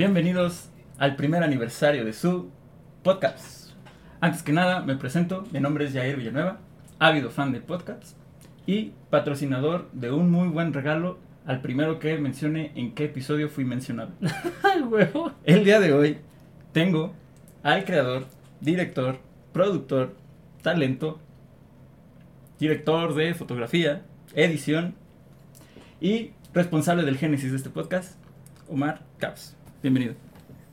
Bienvenidos al primer aniversario de su podcast. Antes que nada, me presento. Mi nombre es Jair Villanueva, ávido fan de podcasts y patrocinador de un muy buen regalo al primero que mencione en qué episodio fui mencionado. El día de hoy tengo al creador, director, productor, talento, director de fotografía, edición y responsable del génesis de este podcast, Omar Caps. Bienvenido.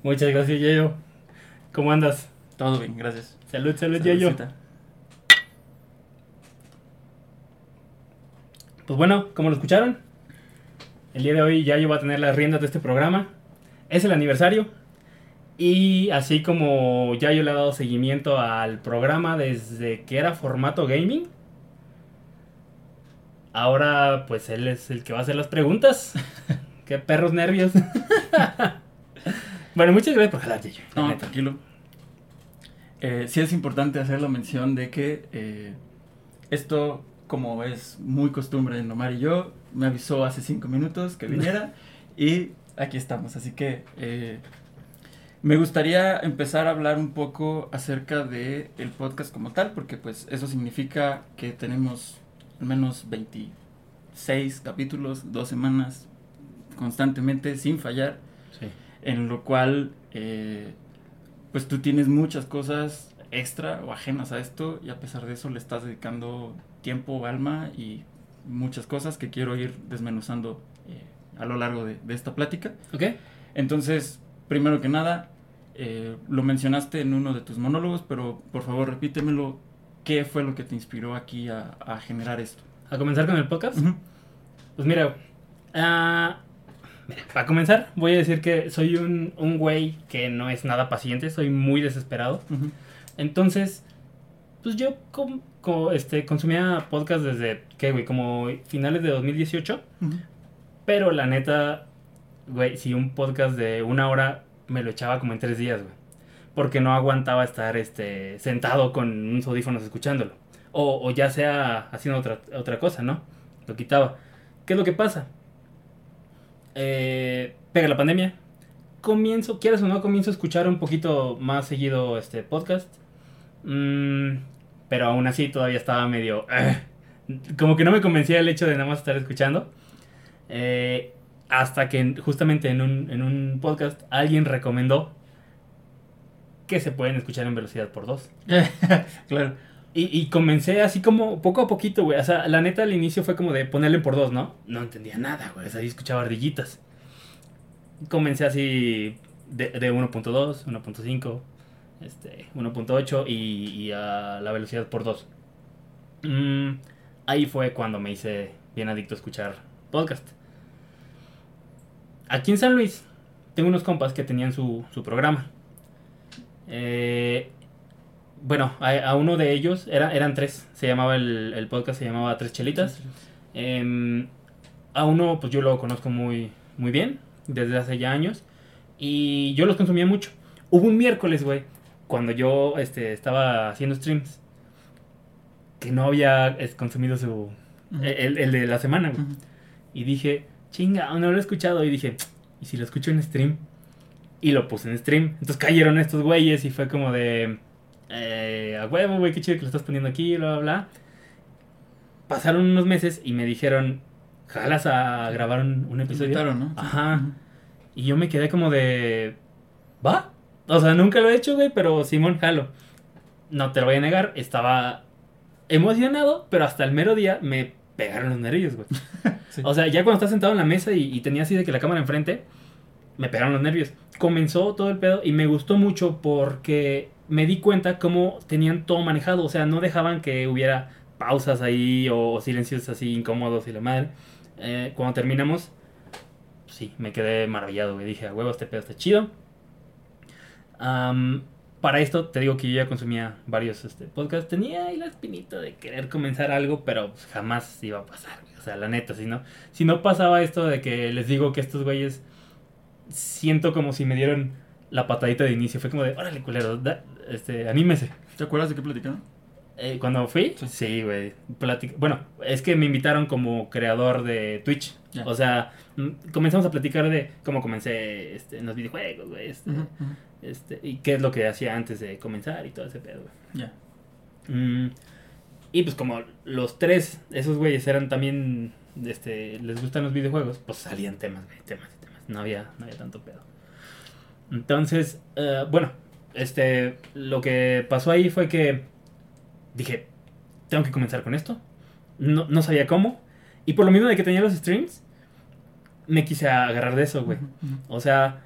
Muchas gracias, Yayo. ¿Cómo andas? Todo bien, gracias. Salud, salud, Yayo. Pues bueno, como lo escucharon, el día de hoy Yayo va a tener las riendas de este programa. Es el aniversario. Y así como Yayo le ha dado seguimiento al programa desde que era formato gaming, ahora pues él es el que va a hacer las preguntas. Qué perros nervios. bueno, muchas gracias por jalar, Yayo. la No, neta. tranquilo. Eh, sí es importante hacer la mención de que eh, esto, como es muy costumbre en Omar y yo, me avisó hace cinco minutos que viniera y aquí estamos. Así que eh, me gustaría empezar a hablar un poco acerca de el podcast como tal, porque pues eso significa que tenemos al menos 26 capítulos, dos semanas constantemente sin fallar Sí. En lo cual eh, pues tú tienes muchas cosas extra o ajenas a esto y a pesar de eso le estás dedicando tiempo, alma y muchas cosas que quiero ir desmenuzando eh, a lo largo de, de esta plática. ¿Ok? Entonces, primero que nada, eh, lo mencionaste en uno de tus monólogos, pero por favor repítemelo, ¿qué fue lo que te inspiró aquí a, a generar esto? ¿A comenzar con el podcast? Pues mira, ah, mira, para comenzar voy a decir que soy un, un güey que no es nada paciente, soy muy desesperado. Entonces, pues yo com- co- este, consumía podcast desde, ¿qué, güey? Como finales de 2018. Ujú. Pero la neta, güey, si un podcast de una hora me lo echaba como en tres días, güey. Porque no aguantaba estar este, sentado con unos audífonos escuchándolo. O, o ya sea haciendo otra, otra cosa, ¿no? Lo quitaba. ¿Qué es lo que pasa? Eh, pega la pandemia. Comienzo, quieres o no, comienzo a escuchar un poquito más seguido este podcast. Mm, pero aún así todavía estaba medio... "Ugh". como que no me convencía el hecho de nada más estar escuchando. Eh, hasta que en- justamente en un, en un podcast alguien recomendó que se pueden escuchar en velocidad por dos. claro. Y, comencé así como poco a poquito, güey. O sea, la neta al inicio fue como de ponerle por dos, ¿no? No entendía nada, güey. O sea, ahí escuchaba ardillitas. Comencé así de, de 1.2, 1.5, este, 1.8 y, y a la velocidad por dos. Mm, ahí fue cuando me hice bien adicto a escuchar podcast. Aquí en San Luis tengo unos compas que tenían su, su programa. Eh, bueno, a, a uno de ellos, era, eran tres, se llamaba el, el podcast, se llamaba Tres Chelitas. Em, a uno, pues yo lo conozco muy, muy bien, desde hace ya años, y yo los consumía mucho. Hubo un miércoles, güey, cuando yo este, estaba haciendo streams, que no había consumido su, Ujú. el, el de la semana, güey. Y dije, chinga, no lo he escuchado. Y dije, ¿y si lo escucho en stream? Y lo puse en stream. Entonces cayeron estos güeyes y fue como de, eh, a huevo, güey, qué chido que lo estás poniendo aquí, bla, bla, bla. Pasaron unos meses y me dijeron, jalas a grabar un, un episodio. invitaron, ¿no? Ajá. Y yo me quedé como de, ¿va? O sea, nunca lo he hecho, güey, pero Simón, jalo. No te lo voy a negar, estaba emocionado, pero hasta el mero día me pegaron los nervios, güey. Sí. O sea, ya cuando estás sentado en la mesa y, y tenía así de que la cámara enfrente, me pegaron los nervios. Comenzó todo el pedo y me gustó mucho porque me di cuenta cómo tenían todo manejado. O sea, no dejaban que hubiera pausas ahí o, silencios así incómodos y la madre. Eh, cuando terminamos, sí, me quedé maravillado, güey. Dije, a huevo, este pedo está chido. Para esto, te digo que yo ya consumía varios este, podcasts. Tenía ahí la espinita de querer comenzar algo, pero pues, jamás iba a pasar. O sea, la neta, si no, si no pasaba esto de que les digo que estos güeyes siento como si me dieron la patadita de inicio. Fue como de, órale, culero, este, anímese. ¿Te acuerdas de qué platicaron? Eh, cuando fui, Sí. sí, güey. platic- Bueno, es que me invitaron como creador de Twitch. O sea, mm, comenzamos a platicar de cómo comencé este, en los videojuegos, güey. Este, este, y qué es lo que hacía antes de comenzar y todo ese pedo, güey. Ya. Mm, y pues como los tres, esos güeyes eran también, este, les gustan los videojuegos, pues salían temas, güey, temas y temas. No había, no había tanto pedo. Entonces, eh, bueno, este, lo que pasó ahí fue que dije, tengo que comenzar con esto. No, no sabía cómo. Y por lo mismo de que tenía los streams, me quise agarrar de eso, güey. O sea,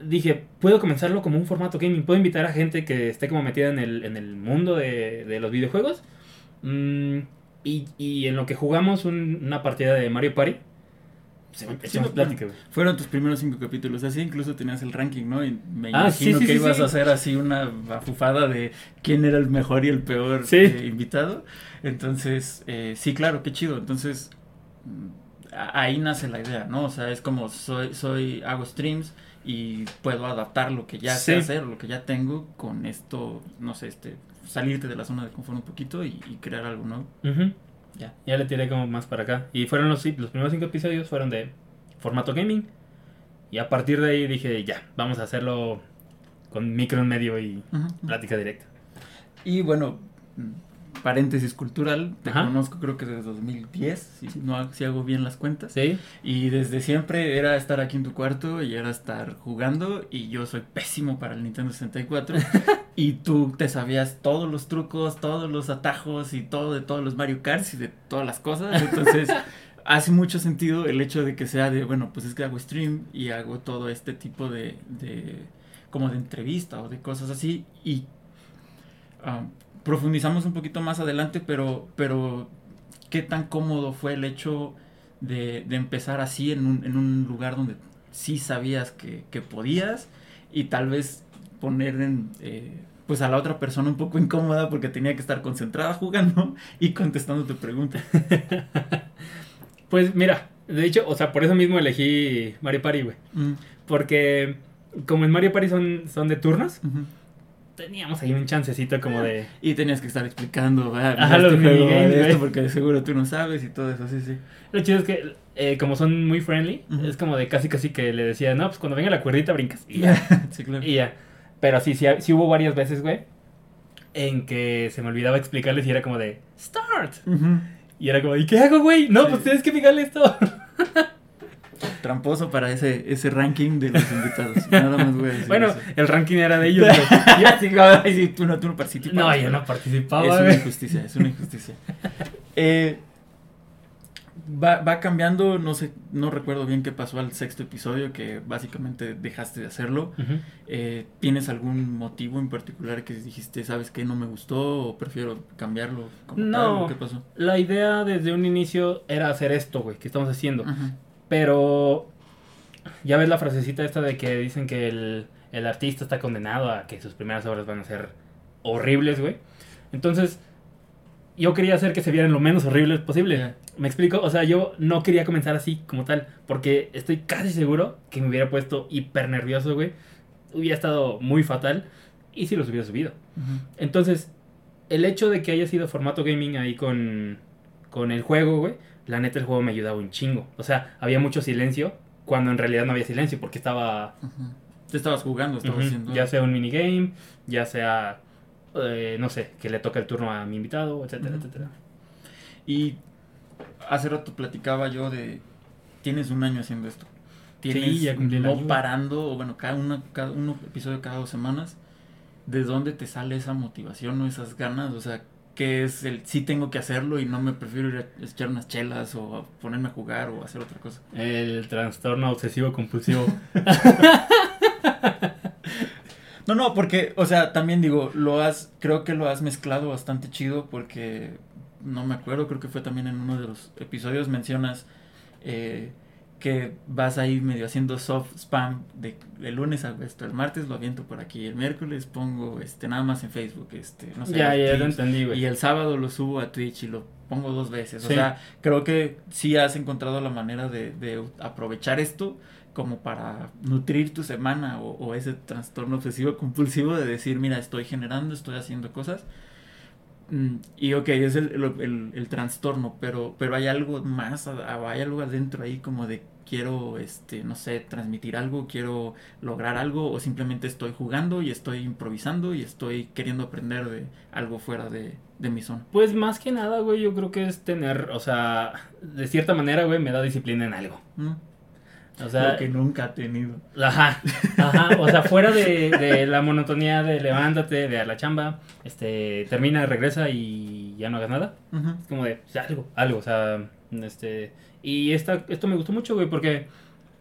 dije, puedo comenzarlo como un formato gaming. Puedo invitar a gente que esté como metida en el, en el mundo de, de los videojuegos. Mm, y, y en lo que jugamos un- una partida de Mario Party, se me Sí, plática, güey. Fueron tus primeros cinco capítulos, así incluso tenías el ranking, ¿no? Y me Ah, imagino sí, que ibas a hacer así una bafufada de quién era el mejor y el peor eh, invitado. Entonces, eh, sí, claro, qué chido. Entonces, ahí nace la idea, ¿no? O sea, es como soy, soy, hago streams y puedo adaptar lo que ya sé hacer, lo que ya tengo con esto, no sé, este, salirte de la zona de confort un poquito y, y crear algo nuevo. Ujú. Ya. Ya le tiré como más para acá. Y fueron los, los primeros cinco episodios fueron de formato gaming. Y a partir de ahí dije, ya, vamos a hacerlo con micro en medio y plática directa. Y bueno, paréntesis cultural, te Ajá. conozco creo que desde 2010, si, no, si hago bien las cuentas. ¿Sí? Y desde siempre era estar aquí en tu cuarto y era estar jugando y yo soy pésimo para el Nintendo 64 y tú te sabías todos los trucos, todos los atajos y todo de todos los Mario Kart y de todas las cosas. Entonces hace mucho sentido el hecho de que sea de, bueno, pues es que hago stream y hago todo este tipo de, de como de entrevista o de cosas así y ah, profundizamos un poquito más adelante, pero, pero qué tan cómodo fue el hecho de, de empezar así en un, en un lugar donde sí sabías que, que podías y tal vez poner en, eh, pues a la otra persona un poco incómoda porque tenía que estar concentrada jugando y contestando tu pregunta. Pues mira, de hecho, o sea, por eso mismo elegí Mario Party, güey. Mm, Porque como en Mario Party son, son de turnos. Teníamos ahí un chancecito como de... Y tenías que estar explicando, ah, Ajá, los este juego, esto porque seguro tú no sabes y todo eso, sí, sí. Lo chido es que eh, como son muy friendly, es como de casi casi que le decía, no, pues cuando venga la cuerdita brincas. Y ya. sí, claro. y ya. Pero sí, sí, sí hubo varias veces, güey, en que se me olvidaba explicarles y era como de, start. Y era como, ¿y qué hago, güey? No, Sí. pues tienes que explicarle esto. Tramposo para ese, ese ranking de los invitados. Nada más voy a decir bueno, eso. el ranking era de ellos. Ya, sí, tú no, tú no participas. No, yo no participaba, Es una injusticia, es una injusticia. Eh, va, va cambiando, no sé, no recuerdo bien qué pasó al sexto episodio, que básicamente dejaste de hacerlo. Eh, ¿Tienes algún motivo en particular que dijiste, sabes que no me gustó o prefiero cambiarlo? Como No. tal, ¿Qué pasó? La idea desde un inicio era hacer esto, güey, que estamos haciendo. Ujú. Pero ya ves la frasecita esta de que dicen que el, el artista está condenado a que sus primeras obras van a ser horribles, güey. Entonces, yo quería hacer que se vieran lo menos horribles posible. ¿Me explico? O sea, yo no quería comenzar así como tal, porque estoy casi seguro que me hubiera puesto hiper nervioso, güey. Hubiera estado muy fatal y si los hubiera subido. Entonces, el hecho de que haya sido formato gaming ahí con, con el juego, güey, la neta el juego me ayudaba un chingo. O sea, había mucho silencio cuando en realidad no había silencio porque estaba. Te estabas jugando, estabas haciendo. ya sea un minigame, ya sea, eh, no sé, que le toca el turno a mi invitado, etcétera, etcétera. Y hace rato platicaba yo de. Tienes un año haciendo esto. Tienes ya cumplí el no año. parando, o bueno, cada, una, cada un episodio cada dos semanas. ¿De dónde te sale esa motivación o esas ganas? O sea, ¿qué es el sí tengo que hacerlo y no me prefiero ir a echar unas chelas o a ponerme a jugar o a hacer otra cosa? El trastorno obsesivo compulsivo. No, no, porque, o sea, también digo, lo has, creo que lo has mezclado bastante chido porque, no me acuerdo, creo que fue también en uno de los episodios mencionas eh, que vas ahí medio haciendo soft spam de, de lunes a esto, el martes lo aviento por aquí, el miércoles pongo este nada más en Facebook, este, no sé, ya, ya lo entendí, güey. y el sábado lo subo a Twitch y lo pongo dos veces. O Sí. sea, creo que sí has encontrado la manera de, de aprovechar esto como para nutrir tu semana o, o ese trastorno obsesivo compulsivo de decir, mira, estoy generando, estoy haciendo cosas. Mm, y ok, es el, el, el, trastorno, pero, pero hay algo más, hay algo adentro ahí como de quiero, este, no sé, transmitir algo, quiero lograr algo, o simplemente estoy jugando y estoy improvisando y estoy queriendo aprender de algo fuera de, de mi zona. Pues más que nada, güey, yo creo que es tener, o sea, de cierta manera, güey, me da disciplina en algo. Mm. O sea, lo que nunca ha tenido. Ajá, ajá, o sea, fuera de, de, la monotonía de levántate, de a la chamba, este, termina, regresa y ya no hagas nada. Es como de, algo, algo, o sea, este, y esta, esto me gustó mucho, güey, porque,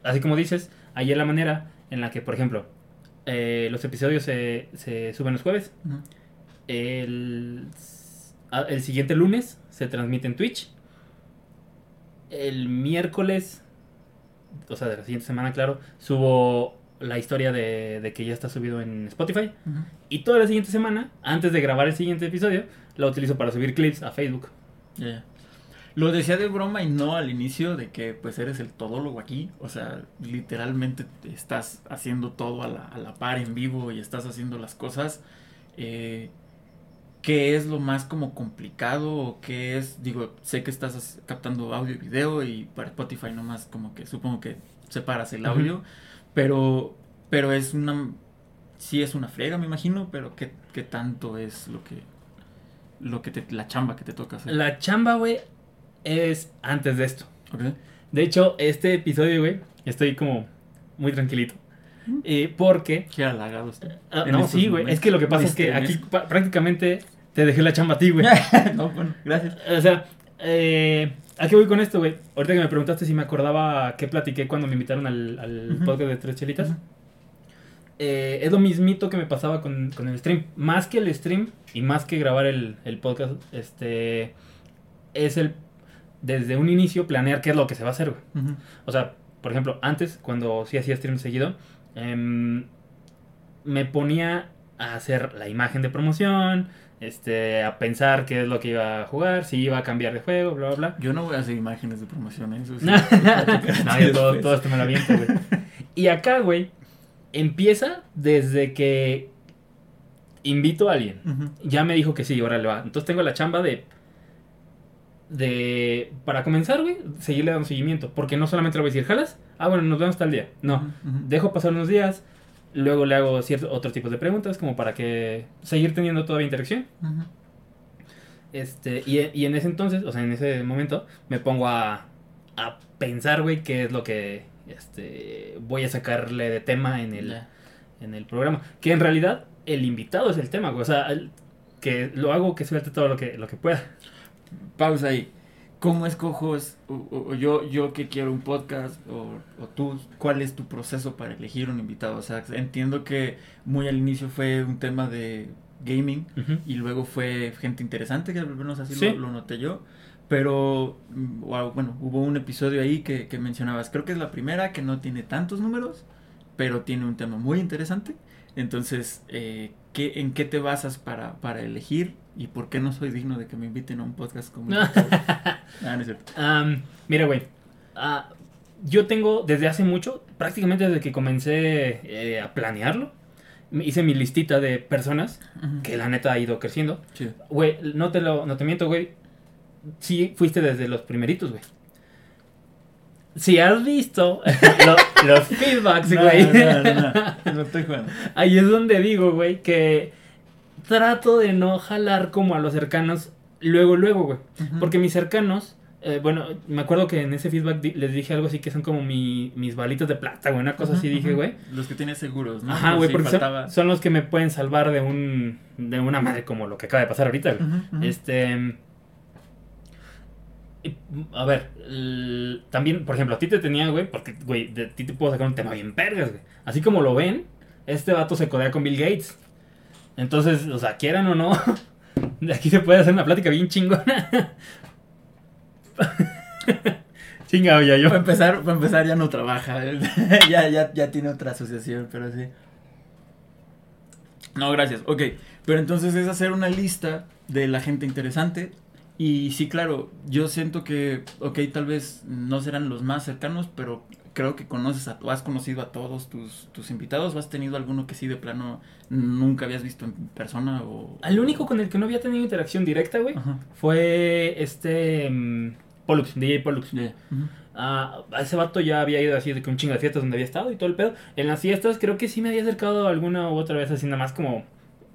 así como dices, ahí es la manera en la que, por ejemplo, eh, los episodios se, se, suben los jueves. el, el siguiente lunes se transmite en Twitch. El miércoles o sea, de la siguiente semana, claro, subo la historia de, que ya está subido en Spotify. Y toda la siguiente semana, antes de grabar el siguiente episodio, la utilizo para subir clips a Facebook. Lo decía de broma y no al inicio de que pues eres el todólogo aquí. O sea, literalmente estás haciendo todo a la, a la par en vivo y estás haciendo las cosas. Eh, qué es lo más como complicado o qué es, digo, sé que estás captando audio y video y para Spotify nomás como que supongo que separas el audio, pero pero es una sí es una frega, me imagino, pero qué, qué tanto es lo que lo que te, la chamba que te toca hacer. La chamba, güey, es antes de esto. De hecho, este episodio, güey, estoy como muy tranquilito. Eh, porque. Qué halagado usted. Ah, no, sí, güey. Es que lo que pasa es que aquí prácticamente te dejé la chamba a ti, güey. no, bueno, gracias. O sea, eh, ¿a qué voy con esto, güey? Ahorita que me preguntaste si me acordaba qué platiqué cuando me invitaron al, al podcast de Tres Chelitas. eh, es lo mismito que me pasaba con, con, el stream. Más que el stream y más que grabar el, el podcast, este. Es el. Desde un inicio planear qué es lo que se va a hacer, güey. O sea, por ejemplo, antes, cuando sí hacía stream seguido Em, me ponía a hacer la imagen de promoción, este, a pensar qué es lo que iba a jugar, si iba a cambiar de juego, bla, bla, bla. Yo no voy a hacer imágenes de promoción, ¿eh? eso sí. no, todo, todo, esto me lo aviento, güey. Y acá, güey, empieza desde que invito a alguien. Ya me dijo que sí, ahora le va. Entonces tengo la chamba de de, para comenzar, güey, seguirle dando seguimiento. Porque no solamente le voy a decir, ¿jalas? Ah, bueno, nos vemos tal día. No, dejo pasar unos días, luego le hago ciertos otros tipos de preguntas, como para que seguir teniendo todavía interacción. Este, y, y, en ese entonces, o sea, en ese momento, me pongo a, a pensar, güey, qué es lo que este, voy a sacarle de tema en el, en el programa. Que en realidad, el invitado es el tema, güey. O sea, que lo hago que suelte todo lo que, lo que pueda pausa ahí. ¿Cómo escojo, o, yo, yo que quiero un podcast, o, tú, cuál es tu proceso para elegir un invitado? O sea, entiendo que muy al inicio fue un tema de gaming y luego fue gente interesante, que al menos así lo, noté yo. Pero, mm, bueno, hubo un episodio ahí que, que mencionabas, creo que es la primera, que no tiene tantos números, pero tiene un tema muy interesante. Entonces, eh, ¿qué, ¿en qué te basas para, para elegir ¿Y por qué no soy digno de que me inviten a un podcast como este? ah, no es cierto. mira, güey. Ah, yo tengo desde hace mucho, prácticamente desde que comencé eh, a planearlo, hice mi listita de personas que la neta ha ido creciendo. Güey, no te lo, no te miento, güey. Sí, fuiste desde los primeritos, güey. Si has visto los feedbacks, güey. No, no, no, no, estoy jugando. Ahí es donde digo, güey, que trato de no jalar como a los cercanos luego, luego, güey. Porque mis cercanos, eh, bueno, me acuerdo que en ese feedback les dije algo así que son como mi, mis balitos de plata, güey, una cosa así dije, güey. Los que tienes seguros, ¿no? Ajá, güey, porque son, los que me pueden salvar de un, de una madre como lo que acaba de pasar ahorita, güey. Este... A ver, también, por ejemplo, a ti te tenía, güey, porque, güey, de ti te puedo sacar un tema bien vergas, güey. Así como lo ven, este vato se codea con Bill Gates. Entonces, o sea, quieran o no, de aquí se puede hacer una plática bien chingona. Chingado ya yo. Para empezar, para empezar ya no trabaja. ya, ya, ya tiene otra asociación, pero sí. No, gracias. Ok, pero entonces es hacer una lista de la gente interesante. Y sí, claro, yo siento que, ok, tal vez no serán los más cercanos, pero creo que conoces a, has conocido a todos tus, tus invitados o has tenido alguno que sí de plano nunca habías visto en persona o... Al único con el que no había tenido interacción directa, güey, fue este mm, Pollux, DJ Pollux. Ujú. Ah, a ese vato ya había ido así de que un chingo de fiestas donde había estado y todo el pedo. En las fiestas creo que sí me había acercado alguna u otra vez así nada más como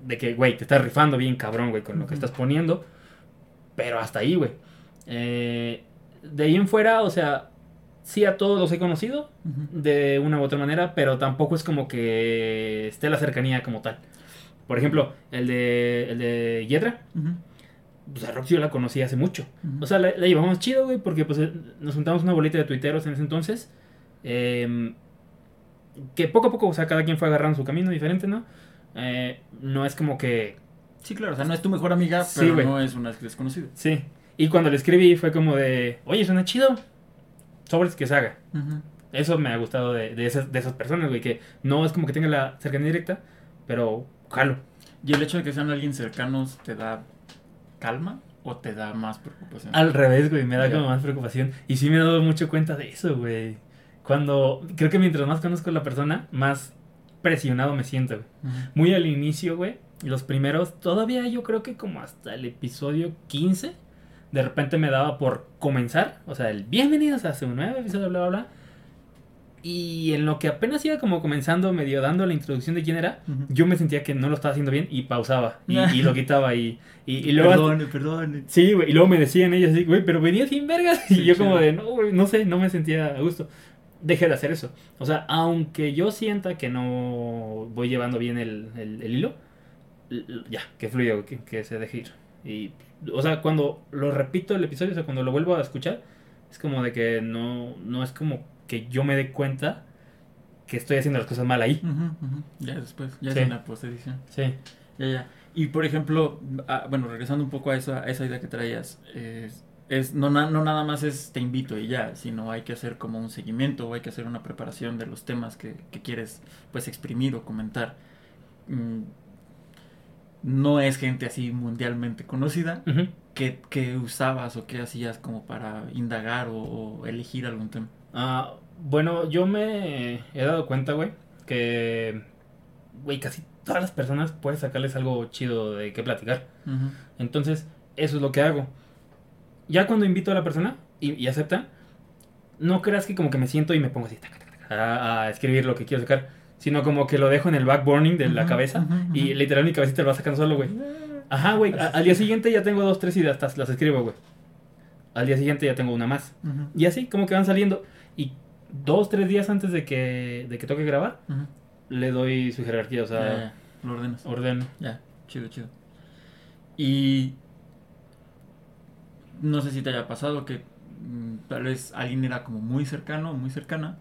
de que, güey, te estás rifando bien cabrón, güey, con lo que estás poniendo. Pero hasta ahí, güey. Eh, de ahí en fuera, o sea, sí a todos los he conocido de una u otra manera, pero tampoco es como que esté la cercanía como tal. Por ejemplo, el de, el de Yedra, Ujú. pues a Roxy yo la conocí hace mucho. O sea, la, la llevamos chido, güey, porque pues eh, nos juntamos una bolita de tuiteros en ese entonces. eh, que poco a poco, o sea, cada quien fue agarrando su camino diferente, ¿no? Eh, no es como que... Sí, claro, o sea, no es tu mejor amiga, Sí, pero no es una desconocida. Sí. Y cuando le escribí fue como de, oye, suena chido. Sobres que se haga. Ujú. Eso me ha gustado de, de, esas, de esas personas, güey, que no es como que tenga la cercanía directa, pero jalo. ¿Y el hecho de que sean alguien cercanos te da calma o te da más preocupación? Al revés, güey, me da como más preocupación. Y sí me he dado mucho cuenta de eso, güey. Cuando, creo que mientras más conozco a la persona, más presionado me siento, güey. Ujú. Muy al inicio, güey, los primeros, todavía yo creo que como hasta el episodio 15, de repente me daba por comenzar, o sea, el bienvenidos a su nuevo episodio, bla, bla, bla. Y en lo que apenas iba como comenzando, medio dando la introducción de quién era, Ujú. yo me sentía que no lo estaba haciendo bien y pausaba y, y lo quitaba y, y, y luego... Perdone, perdone. Sí, güey, y luego me decían ellos así, güey, pero venía sin vergas. Y Sí, yo como de, no, güey, no sé, no me sentía a gusto. Dejé de hacer eso. O sea, aunque yo sienta que no voy llevando bien el, el- el hilo, ya, que fluya, que, que se deje ir. Y, o sea, cuando lo repito el episodio, o sea, cuando lo vuelvo a escuchar, es como de que no, no es como que yo me dé cuenta que estoy haciendo las cosas mal ahí. Ya después, ya Sí. es en la postedición. Sí. Ya, ya. Y por ejemplo, ah, bueno, regresando un poco a esa, a esa idea que traías, eh, es no, na- no nada más es te invito y ya, sino hay que hacer como un seguimiento o hay que hacer una preparación de los temas que, que quieres pues exprimir o comentar. Mm, no es gente así mundialmente conocida. ¿Qué, qué usabas o qué hacías como para indagar o, o elegir algún tema? Ah, bueno, yo me he dado cuenta, güey, que, güey, casi todas las personas puedes sacarles algo chido de qué platicar. Entonces, eso es lo que hago. Ya cuando invito a la persona y, y acepta, no creas que como que me siento y me pongo así taca, taca, taca, a, a escribir lo que quiero sacar, sino como que lo dejo en el backburning de la cabeza y literal mi cabecita lo va sacando solo, güey. Ajá, güey, al día siguiente ya tengo dos, tres ideas, las escribo, güey. Al día siguiente ya tengo una más. Y así, como que van saliendo. Y dos, tres días antes de que, de que toque grabar, le doy su jerarquía, o sea, ya, lo ordenas. ordeno. Ya, chido, chido. Y no sé si te haya pasado que mm, tal vez alguien era como muy cercano, muy cercana,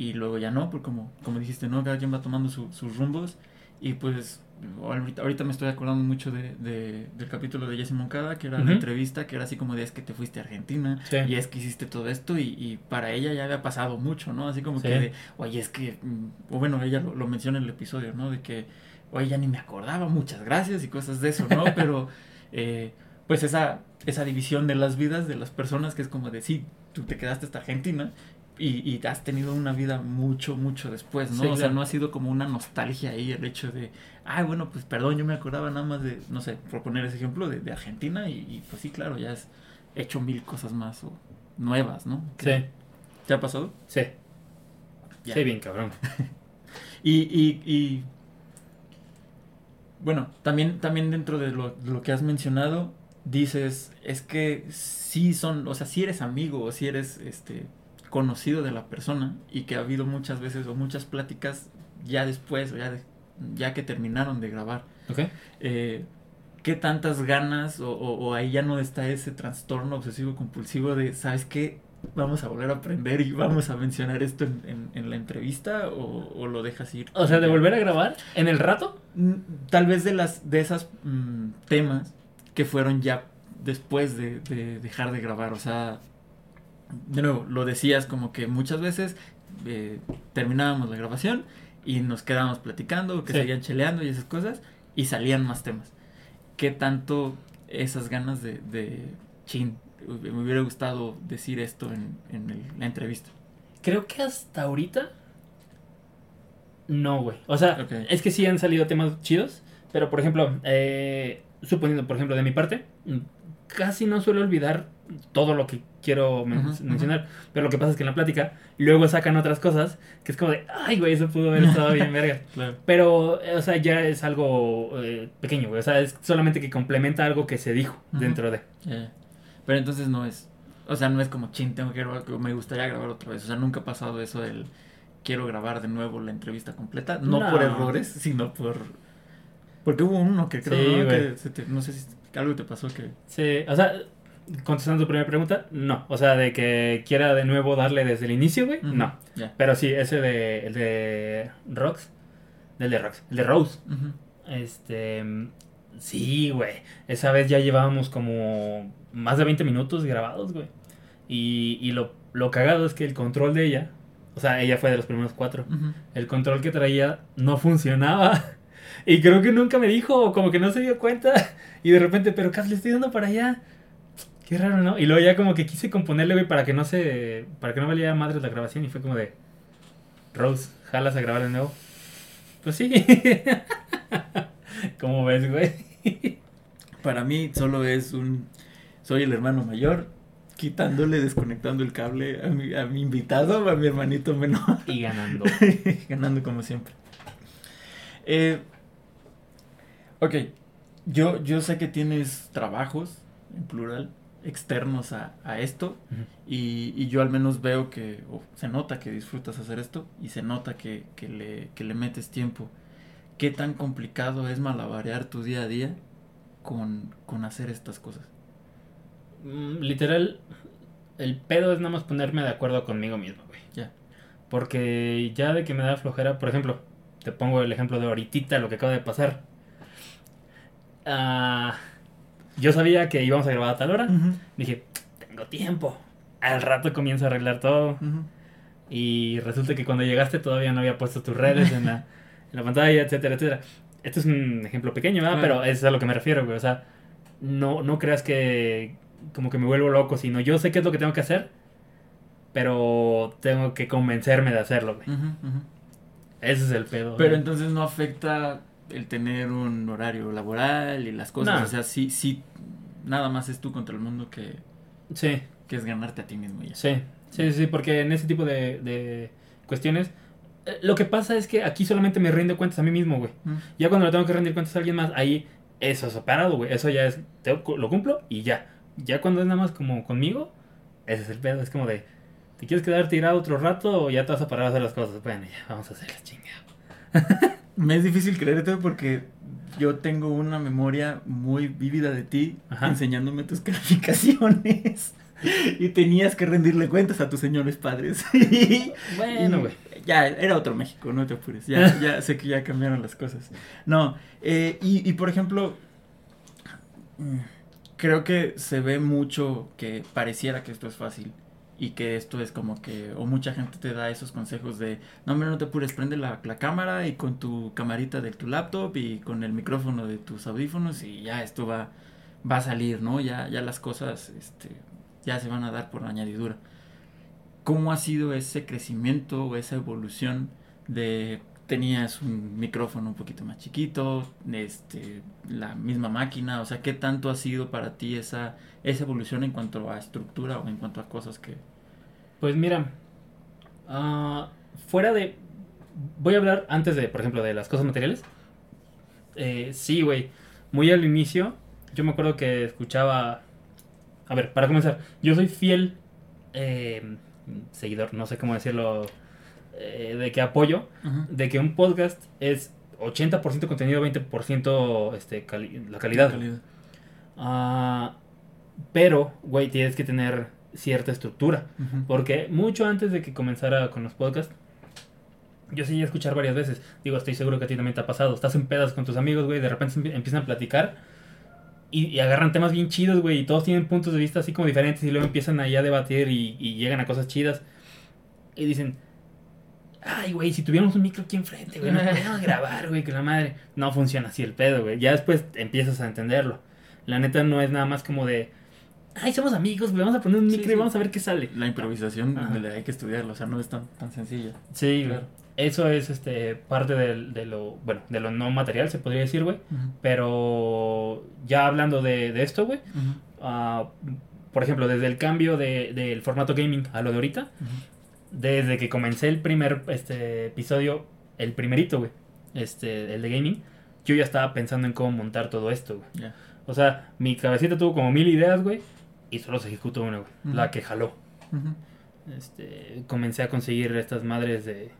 y luego ya no, porque como, como dijiste, ¿no? Cada quien va tomando su- sus rumbos, y pues ahorita, ahorita me estoy acordando mucho de, de- del capítulo de Jesse Moncada, que era Ujú. la entrevista, que era así como de es que te fuiste a Argentina, Sí. y es que hiciste todo esto, y, y para ella ya había pasado mucho, ¿no? Así como Sí. que de, oye, es que, mm, o bueno, ella lo, lo menciona en el episodio, ¿no? De que, oye, ya ni me acordaba, muchas gracias y cosas de eso, ¿no? Pero, eh, pues esa, esa división de las vidas de las personas que es como de, sí, tú te quedaste hasta Argentina y, y has tenido una vida mucho, mucho después, ¿no? Sí, o sea, no ha sido como una nostalgia ahí el hecho de, ay, bueno, pues perdón, yo me acordaba nada más de, no sé, por poner ese ejemplo, de, de Argentina y, y, pues sí, claro, ya has hecho mil cosas más o nuevas, ¿no? Sí, ¿Te ha pasado? sí. Ya. Sí, bien, cabrón. Y, y, y bueno, también, también dentro de lo, de lo que has mencionado, dices, es que sí son, o sea, si eres amigo o si eres este conocido de la persona y que ha habido muchas veces o muchas pláticas ya después o ya, de- ya que terminaron de grabar. ¿Ok? Eh, ¿Qué tantas ganas o, o- o ahí ya no está ese trastorno obsesivo compulsivo de, ¿sabes qué? Vamos a volver a aprender y vamos a mencionar esto en, en- en la entrevista o, o lo dejas ir. O sea, de volver a grabar en el rato. Mm, Tal vez de las de esas mm, temas que fueron ya después de, de dejar de grabar. O sea, de nuevo, lo decías como que muchas veces eh, terminábamos la grabación y nos quedábamos platicando, que Sí. seguían cheleando y esas cosas, y salían más temas. ¿Qué tanto esas ganas de, de chin? Me hubiera gustado decir esto en, en el- la entrevista. creo que hasta ahorita. No, güey. O sea, es que sí han salido temas chidos. Pero, por ejemplo, eh, suponiendo, por ejemplo, de mi parte, casi no suelo olvidar todo lo que quiero men- mencionar. Pero lo que pasa es que en la plática luego sacan otras cosas que es como de, ay, güey, eso pudo haber estado bien, verga. Claro. Pero, eh, o sea, ya es algo eh, pequeño, güey. O sea, es solamente que complementa algo que se dijo dentro de. Ya. Pero entonces no es. O sea, no es como chin, tengo que grabar, me gustaría grabar otra vez. O sea, nunca ha pasado eso del quiero grabar de nuevo la entrevista completa. No, No. por errores, sino por. Porque hubo uno que creo, Sí, ¿no? güey. Que se te- no sé si algo te pasó que. Sí, o sea, contestando tu primera pregunta, no. O sea, de que quiera de nuevo darle desde el inicio, güey, no. Pero sí, ese de, el de Rox, del de Rox, el de Rose, este, sí, güey. Esa vez ya llevábamos como más de 20 minutos grabados, güey. Y, y lo, lo cagado es que el control de ella, o sea, ella fue de los primeros cuatro, el control que traía no funcionaba. Y creo que nunca me dijo, como que no se dio cuenta. Y de repente, pero Cas, le estoy dando para allá. Qué raro, ¿no? Y luego ya como que quise componerle, güey, para que no se. Para que no valiera madre la grabación. Y fue como de. Rose, ¿jalas a grabar de nuevo? Pues sí. ¿Cómo ves, güey? Para mí solo es un. Soy el hermano mayor, quitándole, desconectando el cable a mi, a mi invitado, a mi hermanito menor. Y ganando. ganando como siempre. Eh, ok, yo, yo sé que tienes trabajos, en plural, externos a, a esto, y, y yo al menos veo que, se nota que disfrutas hacer esto, y se nota que, que le, que le metes tiempo. ¿Qué tan complicado es malabarear tu día a día con, con hacer estas cosas? Mm, Literal, el pedo es nada más ponerme de acuerdo conmigo mismo, güey. Ya. Porque ya de que me da flojera, por ejemplo, te pongo el ejemplo de ahorita lo que acaba de pasar. Ah, yo sabía que íbamos a grabar a tal hora. Dije, tengo tiempo. Al rato comienzo a arreglar todo. Ujú. Y resulta que cuando llegaste todavía no había puesto tus redes en la, en la pantalla, etcétera, etcétera. Este es un ejemplo pequeño, ¿verdad? Pero es a lo que me refiero, güey. O sea, no, no creas que como que me vuelvo loco, sino yo sé qué es lo que tengo que hacer, pero tengo que convencerme de hacerlo, güey. Ujú, ujú. Ese es el pedo. Pero güey. entonces no afecta el tener un horario laboral y las cosas. No. O sea, sí, sí, nada más es tú contra el mundo que, Sí, que es ganarte a ti mismo ya. sí, sí, sí, porque en ese tipo de, de cuestiones, eh, lo que pasa es que aquí solamente me rindo cuentas a mí mismo, güey. Mm. Ya cuando le tengo que rendir cuentas a alguien más, ahí eso es separado, güey. Eso ya es, tengo- lo cumplo y ya. Ya cuando es nada más como conmigo, ese es el pedo. Es como de, ¿te quieres quedar tirado otro rato o ya te vas a parar a hacer las cosas? Bueno, ya, vamos a hacer la chingada. Me es difícil creerte porque yo tengo una memoria muy vívida de ti Ajá. enseñándome tus calificaciones. Y tenías que rendirle cuentas a tus señores padres. Y- Bueno, güey. Ya, era otro México, no te apures. Ya, ya sé que ya cambiaron las cosas. No, eh, y, y por ejemplo, mm, creo que se ve mucho que pareciera que esto es fácil y que esto es como que, o mucha gente te da esos consejos de, no, hombre, no te apures, prende la, la cámara y con tu camarita de tu laptop y con el micrófono de tus audífonos y ya esto va, va a salir, ¿no? Ya, ya las cosas, este, ya se van a dar por añadidura. ¿Cómo ha sido ese crecimiento o esa evolución de tenías un micrófono un poquito más chiquito, este, la misma máquina, o sea, qué tanto ha sido para ti esa, esa evolución en cuanto a estructura o en cuanto a cosas que... Pues mira, ah, fuera de... Voy a hablar antes de, por ejemplo, de las cosas materiales. Eh, sí, güey. Muy al inicio, yo me acuerdo que escuchaba... A ver, para comenzar, yo soy fiel eh, seguidor, no sé cómo decirlo, eh, de que apoyo, de que un podcast es 80% contenido, 20% este, cali- la calidad. Ah, pero, güey, tienes que tener cierta estructura. Porque mucho antes de que comenzara con los podcasts, yo sí a escuchar varias veces. Digo, estoy seguro que a ti también te ha pasado. Estás en pedas con tus amigos, güey, de repente empie- empiezan a platicar y, y agarran temas bien chidos, güey, y todos tienen puntos de vista así como diferentes y luego empiezan ahí a debatir y, y llegan a cosas chidas. Y dicen, ay, güey, si tuviéramos un micro aquí enfrente, güey, no podríamos grabar, güey, que la madre. No funciona así el pedo, güey. Ya después empiezas a entenderlo. La neta no es nada más como de, ay, somos amigos, vamos a poner un Sí, micro sí. y vamos a ver qué sale. La improvisación Ajá. hay que estudiarla, o sea, no es tan, tan sencilla. Sí, Claro. Eso es este parte del- de, lo, bueno, de lo no material, se podría decir, güey. Pero ya hablando de, de esto, güey, ah, por ejemplo, desde el cambio de- del formato gaming a lo de ahorita, desde que comencé el primer este, episodio, el primerito, güey, este, el de gaming, yo ya estaba pensando en cómo montar todo esto, güey. O sea, mi cabecita tuvo como mil ideas, güey, y solo se ejecutó una, güey, la que jaló. Este, comencé a conseguir estas madres de,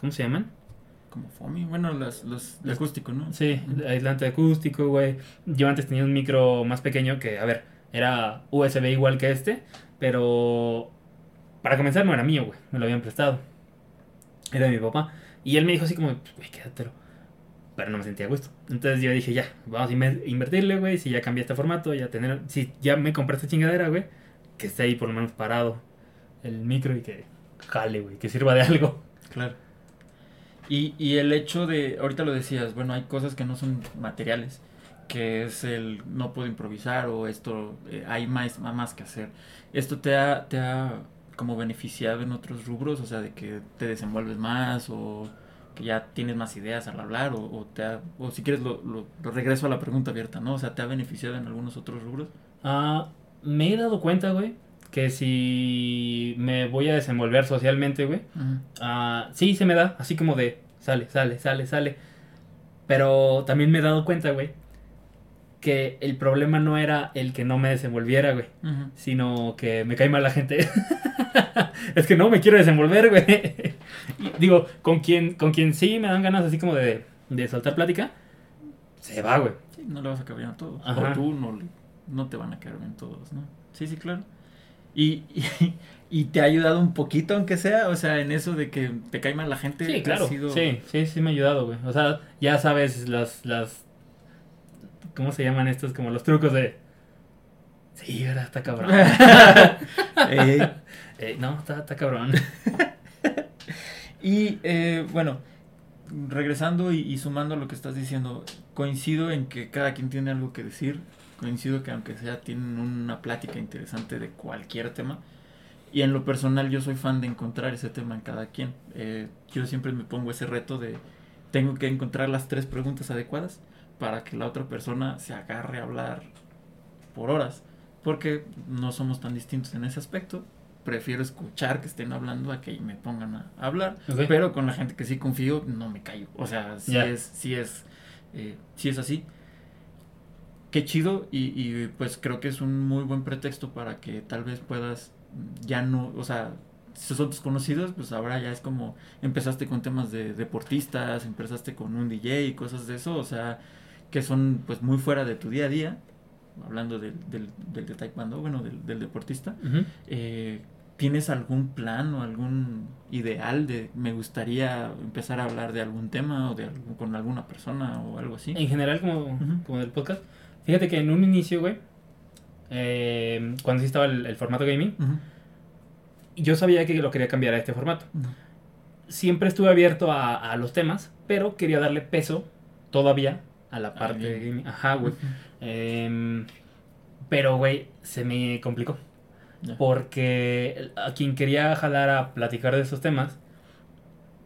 ¿cómo se llaman? Como FOMI, bueno, las, los de acústico, ¿no? Sí, Ujú. aislante acústico, güey. Yo antes tenía un micro más pequeño que, a ver, era USB igual que este, pero para comenzar no era mío, güey. Me lo habían prestado. Era de mi papá. Y él me dijo así como, "Pues, güey, quédatelo. Pero no me sentía a gusto. Entonces yo dije, ya, vamos a inver- invertirle, güey. Si ya cambié este formato, ya tener. Si ya me compré esta chingadera, güey, que esté ahí por lo menos parado el micro y que jale, güey, que sirva de algo. Claro. Y, y el hecho de, ahorita lo decías, bueno, hay cosas que no son materiales, que es el no puedo improvisar o esto, eh, hay más, más que hacer. ¿Esto te ha, te ha como beneficiado en otros rubros? O sea, de que te desenvuelves más o que ya tienes más ideas al hablar o, o te ha- o si quieres lo, lo, lo regreso a la pregunta abierta, ¿no? O sea, ¿te ha beneficiado en algunos otros rubros? Ah, me he dado cuenta, güey, que si me voy a desenvolver socialmente, güey, ah, sí se me da, así como de sale, sale, sale, sale. Pero también me he dado cuenta, güey, que el problema no era el que no me desenvolviera, güey, sino que me cae mal la gente. es que no me quiero desenvolver, güey. Y digo, con quien, con quien sí me dan ganas así como de, de soltar plática, se va, güey. Sí, no le vas a caer bien a todos. Ajá. O tú no, no te van a caer bien todos, ¿no? Sí, sí, claro. Y, y, y te ha ayudado un poquito, aunque sea, o sea, en eso de que te cae mal la gente. Sí, claro. sido- Sí, sí, sí me ha ayudado, güey. O sea, ya sabes las, las, ¿cómo se llaman estos? Como los trucos de, sí, ahora está cabrón. Eh, Eh, no, está, está cabrón. y eh, bueno, regresando y, y sumando lo que estás diciendo, coincido en que cada quien tiene algo que decir. Coincido que aunque sea tienen una plática interesante de cualquier tema. Y en lo personal yo soy fan de encontrar ese tema en cada quien. Eh, yo siempre me pongo ese reto de tengo que encontrar las tres preguntas adecuadas para que la otra persona se agarre a hablar por horas. Porque no somos tan distintos en ese aspecto. Prefiero escuchar que estén hablando a que me pongan a hablar. Pero con la gente que sí confío, no me callo. O sea, sí es, sí es, eh, sí es así. Qué chido y, y, pues creo que es un muy buen pretexto para que tal vez puedas ya no, o sea, si son tus conocidos, pues ahora ya es como empezaste con temas de deportistas, empezaste con un DJ y cosas de eso, o sea, que son pues muy fuera de tu día a día, hablando del, del, del de taekwondo, bueno, del, del deportista. Eh, ¿Tienes algún plan o algún ideal de me gustaría empezar a hablar de algún tema o de algún- con alguna persona o algo así? En general, como, Ujú. como del podcast. Fíjate que en un inicio, güey, eh, cuando sí estaba el, el formato gaming, Ujú, yo sabía que lo quería cambiar a este formato. Siempre estuve abierto a, a los temas, pero quería darle peso todavía a la Al parte de gaming. Ajá, güey. Em, pero, güey, se me complicó. Porque a quien quería jalar a platicar de esos temas,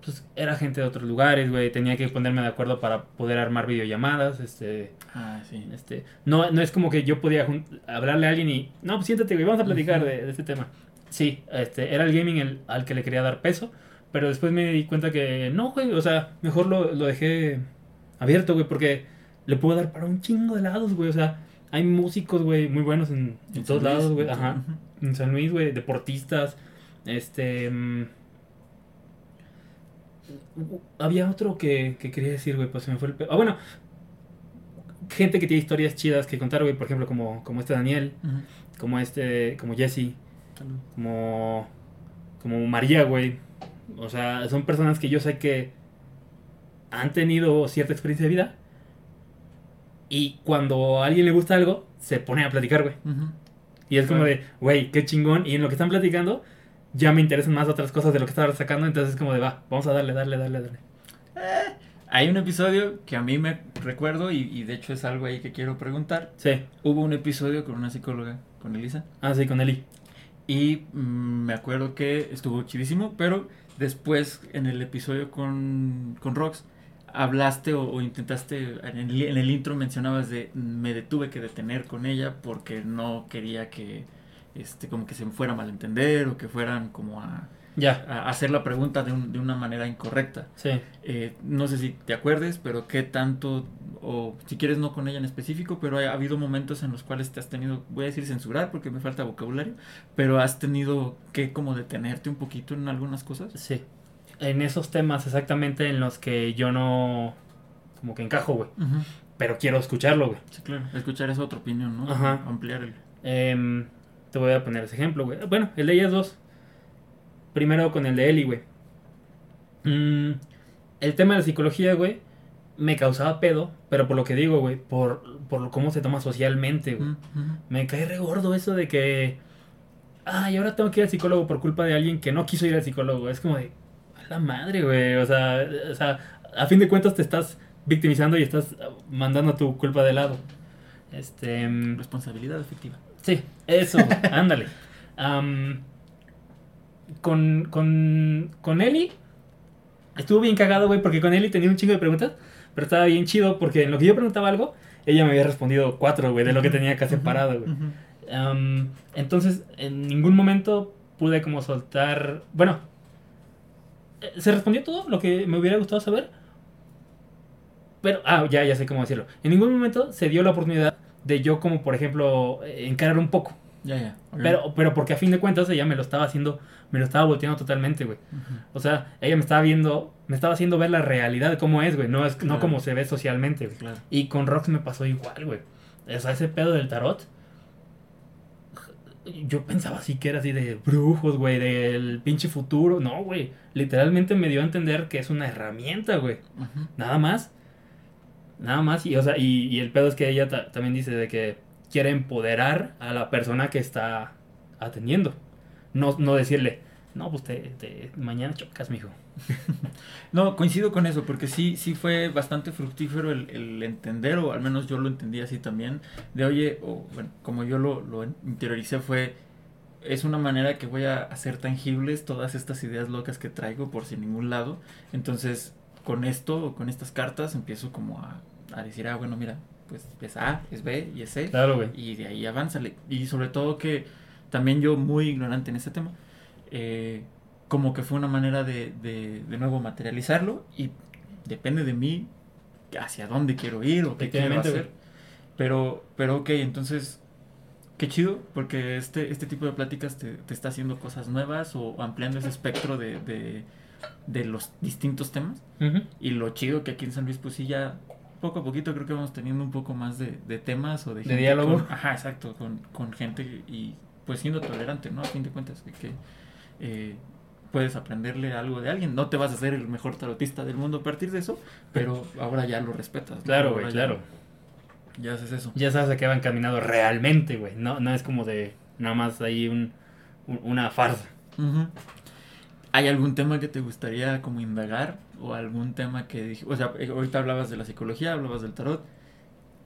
pues era gente de otros lugares, güey. Tenía que ponerme de acuerdo para poder armar videollamadas. Este, Ah, sí. este, no, no es como que yo podía hablarle a alguien y, no, pues siéntate, güey, vamos a platicar de este tema. Sí, este, era el gaming el- al que le quería dar peso, pero después me di cuenta que no, güey, o sea, mejor lo, lo dejé abierto, güey, porque le puedo dar para un chingo de lados, güey, o sea, hay músicos, güey, muy buenos en, en En todos Luis, lados, güey, ajá, en San Luis, güey, deportistas, este... mm, había otro que, que quería decir, güey, pues se me fue el... pe- Ah, bueno, gente que tiene historias chidas que contar, güey, por ejemplo, como, como este Daniel, como este, como Jesse, como, como María, güey. O sea, son personas que yo sé que han tenido cierta experiencia de vida y cuando a alguien le gusta algo, se pone a platicar, güey. Ujú. Y es como Claro. de, güey, qué chingón. Y en lo que están platicando, ya me interesan más otras cosas de lo que estaba sacando. Entonces es como de, va, vamos a darle, darle, darle, darle. Hay un episodio que a mí me recuerdo y, y de hecho es algo ahí que quiero preguntar. Sí. Hubo un episodio con una psicóloga, con Elisa, Ah, sí, con Eli. y mm, me acuerdo que estuvo chidísimo, pero después en el episodio con, con Rox hablaste o, o intentaste, en el, en el intro mencionabas de me detuve que detener con ella porque no quería que este como que se me fuera a malentender o que fueran como a, Ya. a hacer la pregunta de, un- de una manera incorrecta. Sí. Eh, no sé si te acuerdes, pero qué tanto, o si quieres no con ella en específico, pero ha, ha habido momentos en los cuales te has tenido, voy a decir censurar porque me falta vocabulario, pero has tenido que como detenerte un poquito en algunas cosas. Sí. En esos temas exactamente en los que yo no. Como que encajo, güey. Pero quiero escucharlo, güey. Sí, claro, escuchar esa otra opinión, ¿no? Ajá. Ampliar el... Em, te voy a poner ese ejemplo, güey. Bueno, el de ellas dos. Primero con el de Eli, güey. Mm, el tema de la psicología, güey, me causaba pedo, pero por lo que digo, güey, por, por cómo se toma socialmente, güey. Me cae re gordo eso de que. Ay, ahora tengo que ir al psicólogo por culpa de alguien que no quiso ir al psicólogo. Es como de. La madre, güey. O sea, o sea, a fin de cuentas te estás victimizando y estás mandando tu culpa de lado. Este. mm, Responsabilidad efectiva. Sí, eso, ándale. Con, con, con Eli, estuvo bien cagado, güey, porque con Eli tenía un chingo de preguntas, pero estaba bien chido porque en lo que yo preguntaba algo, ella me había respondido cuatro, güey, de lo que tenía que hacer parado, güey. entonces, en ningún momento pude como soltar. Bueno, se respondió todo lo que me hubiera gustado saber. Pero, ah, ya, ya sé cómo decirlo. En ningún momento se dio la oportunidad de yo, como por ejemplo, eh, encarar un poco. Ya, ya. Pero, pero porque a fin de cuentas ella me lo estaba haciendo, me lo estaba volteando totalmente, güey. O sea, ella me estaba viendo, me estaba haciendo ver la realidad de cómo es, güey. No es, no como se ve socialmente, güey. Claro. Y con Rox me pasó igual, güey. O sea, ese pedo del tarot. Yo pensaba así que era así de brujos, güey, del pinche futuro. No, güey. Literalmente me dio a entender que es una herramienta, güey. Nada más. Nada más. Y, o sea, y, y el pedo es que ella ta- también dice de que quiere empoderar a la persona que está atendiendo. No, no decirle, no, pues te, te- mañana chocas, mijo. No, coincido con eso, porque sí, sí fue bastante fructífero el, el entender, o al menos yo lo entendí así también, de oye, o bueno, como yo lo, lo interioricé fue, es una manera que voy a hacer tangibles todas estas ideas locas que traigo por sin ningún lado, entonces con esto, o con estas cartas, empiezo como a, a decir, ah, bueno, mira, pues es A, es B y es C, Claro, güey. y de ahí avánzale. Y sobre todo que también yo muy ignorante en este tema, eh, como que fue una manera de, de, de nuevo materializarlo y depende de mí hacia dónde quiero ir o qué quiero hacer. Pero, pero ok, entonces, qué chido, porque este, este tipo de pláticas te, te está haciendo cosas nuevas o ampliando ese espectro de, de, de los distintos temas. Y lo chido que aquí en San Luis, pues sí, ya poco a poquito creo que vamos teniendo un poco más de, de temas o de, De diálogo. con- ajá, exacto, con, con gente y pues siendo tolerante, ¿no? A fin de cuentas, que, que, eh, puedes aprenderle algo de alguien. No te vas a hacer el mejor tarotista del mundo a partir de eso, pero ahora ya lo respetas. ¿no? Claro, güey, claro. Ya haces eso. Ya sabes a qué va encaminado realmente, güey. No, no es como de nada más ahí un, un- una farsa. ¿Hay algún tema que te gustaría como indagar? ¿O algún tema que dije, o sea, eh, ahorita hablabas de la psicología, hablabas del tarot.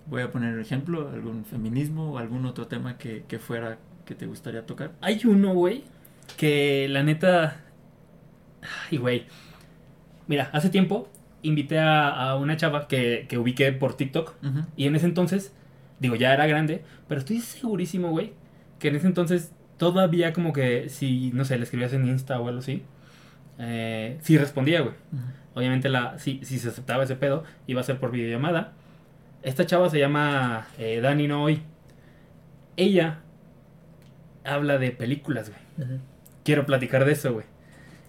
Voy a poner un ejemplo, algún feminismo o algún otro tema que, que fuera que te gustaría tocar. Hay uno, güey, que la neta... Ay, güey. Mira, hace tiempo invité a, a una chava que, que ubiqué por TikTok. Y en ese entonces, digo, ya era grande, pero estoy segurísimo, güey, que en ese entonces todavía como que si, no sé, le escribías en Insta o algo así, eh, sí respondía, güey. Obviamente, la, si, si se aceptaba ese pedo, iba a ser por videollamada. Esta chava se llama eh, Dani No Hoy. Ella habla de películas, güey. Quiero platicar de eso, güey.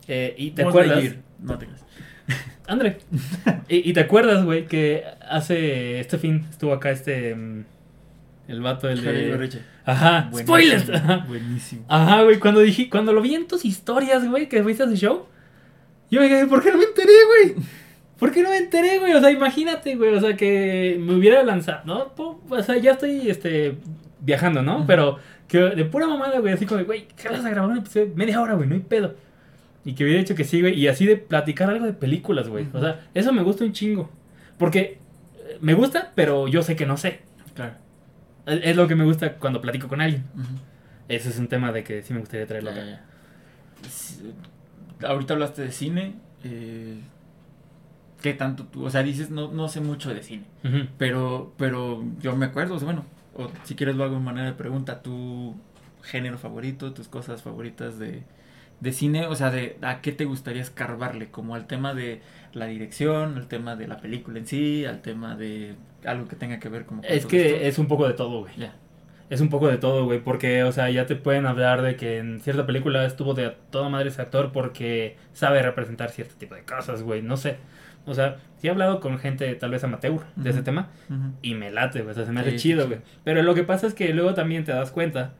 Eh, y te acuerdas. No te creas. André. y, y te acuerdas, güey, que hace este fin estuvo acá este. mm, el vato, el Javier de. Ajá, Buenísimo, spoilers. Ajá. Buenísimo. Ajá, güey, cuando dije, cuando lo vi en tus historias, güey, que fuiste a su show, yo me quedé, ¿por qué no me enteré, güey? ¿Por qué no me enteré, güey? O sea, imagínate, güey, o sea, que me hubiera lanzado, ¿no? O sea, ya estoy, este, viajando, ¿no? Pero que de pura mamada, güey, así como de, güey, ¿qué vas a grabar un episodio? Media hora, güey, no hay pedo. Y que hubiera dicho que sí, güey. Y así de platicar algo de películas, güey. O sea, eso me gusta un chingo. Porque eh, me gusta, pero yo sé que no sé. Claro. Es, es lo que me gusta cuando platico con alguien. Ese es un tema de que sí me gustaría traerlo acá. ya, Ahorita hablaste de cine. eh, ¿Qué tanto tú? O sea, dices, no, no sé mucho de cine. Pero, pero yo me acuerdo, o sea, bueno, o si quieres lo hago en manera de pregunta, tu género favorito, tus cosas favoritas de, de cine, o sea, de a qué te gustaría escarbarle, como al tema de la dirección, al tema de la película en sí, al tema de algo que tenga que ver como Es que esto. es un poco de todo, güey. Ya. Es un poco de todo, güey, porque, o sea, ya te pueden hablar de que en cierta película estuvo de toda madre ese actor porque sabe representar cierto tipo de cosas, güey, no sé. O sea, sí he hablado con gente tal vez amateur de ese tema y me late, güey, o sea, se me hace Sí, chido, sí. güey. Pero lo que pasa es que luego también te das cuenta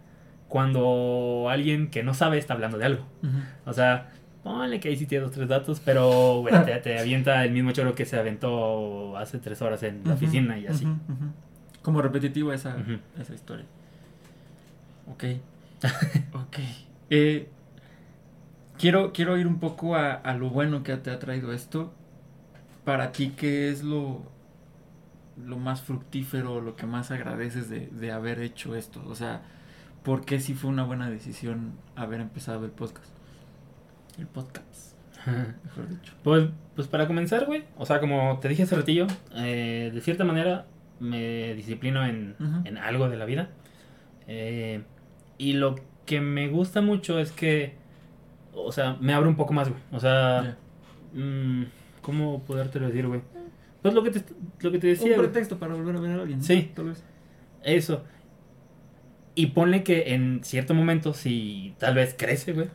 cuando alguien que no sabe está hablando de algo. O sea, ponle que ahí sí tiene dos, tres datos, pero, güey, te, te avienta el mismo choro que se aventó hace tres horas en la oficina y así. Como repetitiva esa, esa historia. Ok. ok. Eh, quiero, quiero ir un poco a, a lo bueno que te ha traído esto. Para ti, ¿qué es lo, lo más fructífero, lo que más agradeces de, de haber hecho esto? O sea, ¿por qué sí fue una buena decisión haber empezado el podcast? El podcast, mejor dicho. Pues, pues para comenzar, güey, o sea, como te dije hace ratillo, eh, de cierta manera me disciplino en, en algo de la vida. Eh, y lo que me gusta mucho es que, o sea, me abre un poco más, güey. O sea, ¿cómo podértelo decir, güey? Pues lo que te, lo que te decía, Un pretexto para volver a ver a alguien. ¿no? Sí. Tal vez. Eso. Y ponle que en cierto momento, si tal vez crece, güey.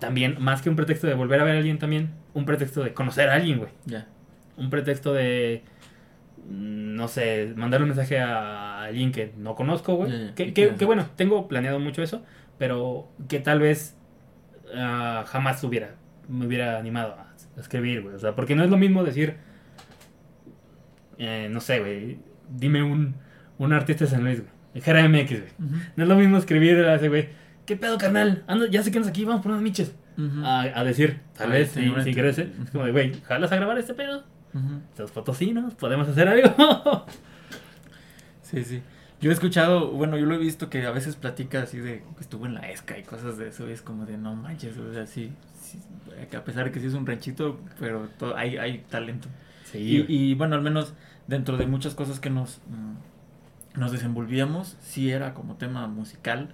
También, más que un pretexto de volver a ver a alguien, también un pretexto de conocer a alguien, güey. Ya. Un pretexto de, no sé, mandar un mensaje a alguien que no conozco, güey. Que, que- bueno, tengo planeado mucho eso, pero que tal vez ah, jamás hubiera, me hubiera animado a a escribir, güey. O sea, porque no es lo mismo decir, eh, no sé, güey, dime un, un artista de San Luis, güey. Jera MX, güey. No es lo mismo escribir a ese güey, ¿qué pedo, carnal? Anda, ya sé que andas aquí, vamos por unas miches. A, a decir, tal vez, si, si crece, es como de, güey, ¿jalas a grabar este pedo? Los potosinos, podemos hacer algo. Sí, sí. Yo he escuchado, bueno, yo lo he visto que a veces platica así de que estuvo en la ESCA y cosas de eso. Y es como de no manches, o sea, sí, sí, a pesar de que sí es un ranchito, pero todo, hay, hay talento. Y, y, bueno, al menos dentro de muchas cosas que nos, mm, nos desenvolvíamos, sí era como tema musical.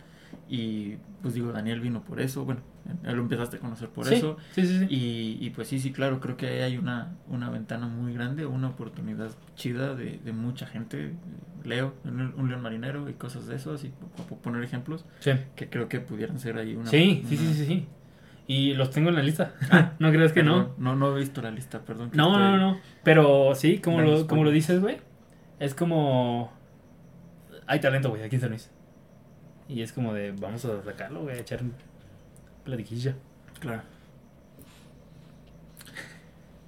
Y pues digo, Daniel vino por eso. Bueno, lo empezaste a conocer por Sí, eso. Sí, sí, sí. Y, y pues sí, sí, claro, creo que ahí hay una, una ventana muy grande, una oportunidad chida de, de mucha gente. Leo, un, un león marinero y cosas de eso, así por, por poner ejemplos, Sí, que creo que pudieran ser ahí una... sí, sí, una- sí, sí, sí. Y los tengo en la lista. Ah, ¿No crees que no? Perdón, no? No he visto la lista, perdón. No, estoy- no, no. Pero sí, como lo, como lo dices, güey. Es como. Hay talento, güey, aquí en San Luis. Y es como de, vamos a sacarlo, güey, a echar platiquilla. Claro.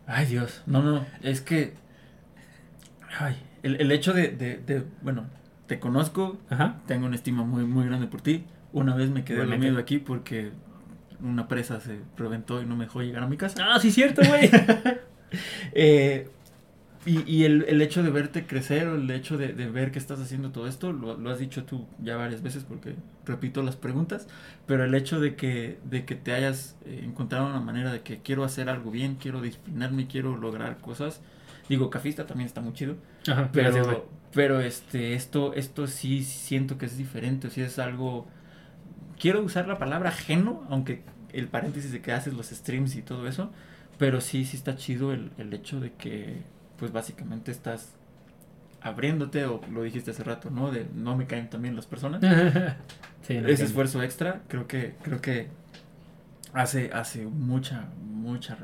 Ay, Dios. No, no, es que... Ay, el, el hecho de, de, de, bueno, te conozco, Ajá. tengo una estima muy, muy grande por ti. Una vez me quedé Igualmente. dormido aquí porque una presa se reventó y no me dejó llegar a mi casa. Ah, sí, cierto, güey. Eh, y y el, el hecho de verte crecer o el hecho de, de ver que estás haciendo todo esto, lo, lo has dicho tú ya varias veces porque repito las preguntas, pero el hecho de que, de que te hayas eh, encontrado una manera de que quiero hacer algo bien, quiero disciplinarme, quiero lograr cosas. Digo, Cafista también está muy chido, Ajá, pero, gracias, pero este, esto, esto sí siento que es diferente, o sea, es algo... Quiero usar la palabra ajeno, aunque el paréntesis de que haces los streams y todo eso, pero sí, sí está chido el, el hecho de que, pues básicamente estás abriéndote, o lo dijiste hace rato, ¿no? De no me caen también las personas. sí, no, Ese esfuerzo extra, creo que, creo que hace, hace mucha, mucha,